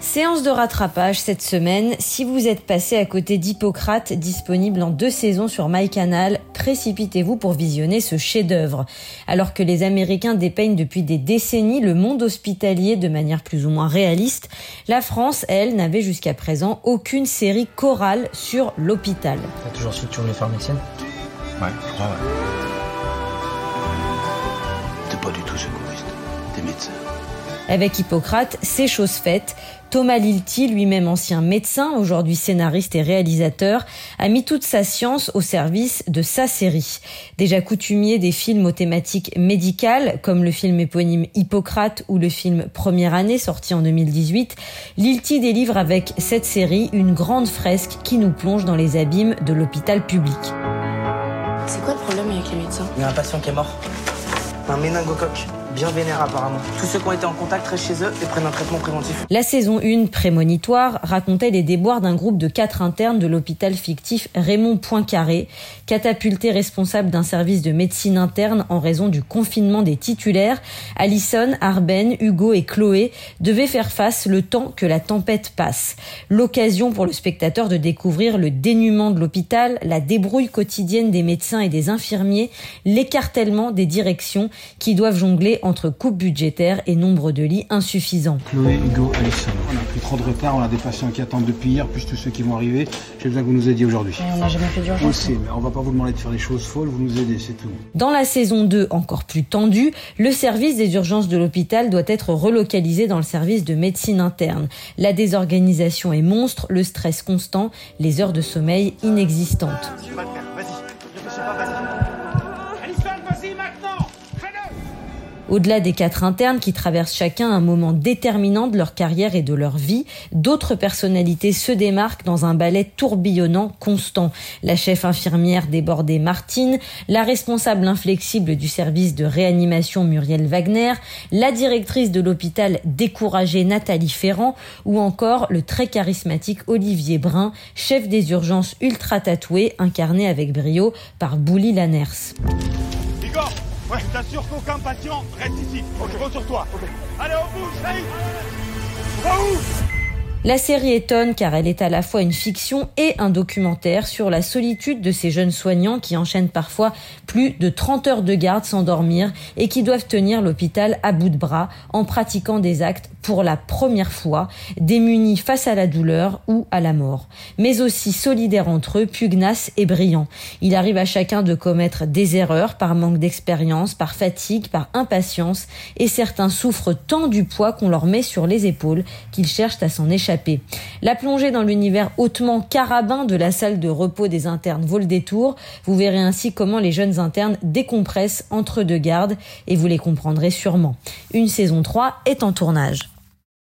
Séance de rattrapage cette semaine. Si vous êtes passé à côté d'Hippocrate, disponible en deux saisons sur MyCanal, précipitez-vous pour visionner ce chef-d'œuvre. Alors que les Américains dépeignent depuis des décennies le monde hospitalier de manière plus ou moins réaliste, la France, elle, n'avait jusqu'à présent aucune série chorale sur l'hôpital. T'as toujours su que tu voulais faire médecine Ouais, je crois, ouais. T'es pas du tout secouriste, t'es médecin. Avec Hippocrate, c'est chose faite. Thomas Lilti, lui-même ancien médecin, aujourd'hui scénariste et réalisateur, a mis toute sa science au service de sa série. Déjà coutumier des films aux thématiques médicales, comme le film éponyme Hippocrate ou le film Première année sorti en 2018, Lilti délivre avec cette série une grande fresque qui nous plonge dans les abîmes de l'hôpital public. C'est quoi le problème avec les médecins? Il y a un patient qui est mort. Un méningocoque. Bien vénère apparemment. Tous ceux qui ont été en contact restent chez eux et prennent un traitement préventif. La saison 1, prémonitoire, racontait les déboires d'un groupe de quatre internes de l'hôpital fictif Raymond Poincaré, catapulté responsable d'un service de médecine interne en raison du confinement des titulaires. Alison, Arben, Hugo et Chloé devaient faire face le temps que la tempête passe. L'occasion pour le spectateur de découvrir le dénuement de l'hôpital, la débrouille quotidienne des médecins et des infirmiers, l'écartèlement des directions qui doivent jongler entre coupes budgétaires et nombre de lits insuffisants. Chloé, Hugo, Alison. On a pris trop de retard, on a des patients qui attendent depuis hier, plus tous ceux qui vont arriver. J'ai besoin que vous nous aidiez aujourd'hui. On n'a jamais fait On d'urgence. sait, mais on va pas vous demander de faire des choses folles, vous nous aidez, c'est tout. Dans la saison 2, encore plus tendue, le service des urgences de l'hôpital doit être relocalisé dans le service de médecine interne. La désorganisation est monstre, le stress constant, les heures de sommeil inexistantes. Au-delà des quatre internes qui traversent chacun un moment déterminant de leur carrière et de leur vie, d'autres personnalités se démarquent dans un ballet tourbillonnant constant. La chef infirmière débordée Martine, la responsable inflexible du service de réanimation Muriel Wagner, la directrice de l'hôpital découragée Nathalie Ferrand ou encore le très charismatique Olivier Brun, chef des urgences ultra tatoué incarné avec brio par Bouli Lanners. T'assure qu'aucun patient reste ici. Je compte sur toi. Allez, au bout, Saïd Va où La série étonne car elle est à la fois une fiction et un documentaire sur la solitude de ces jeunes soignants qui enchaînent parfois plus de 30 heures de garde sans dormir et qui doivent tenir l'hôpital à bout de bras en pratiquant des actes pour la première fois, démunis face à la douleur ou à la mort, mais aussi solidaires entre eux, pugnaces et brillants. Il arrive à chacun de commettre des erreurs par manque d'expérience, par fatigue, par impatience, et certains souffrent tant du poids qu'on leur met sur les épaules qu'ils cherchent à s'en La plongée dans l'univers hautement carabin de la salle de repos des internes vaut le détour. Vous verrez ainsi comment les jeunes internes décompressent entre deux gardes et vous les comprendrez sûrement. Une saison 3 est en tournage.